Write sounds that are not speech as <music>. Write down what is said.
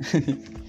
嘿 <laughs> 嘿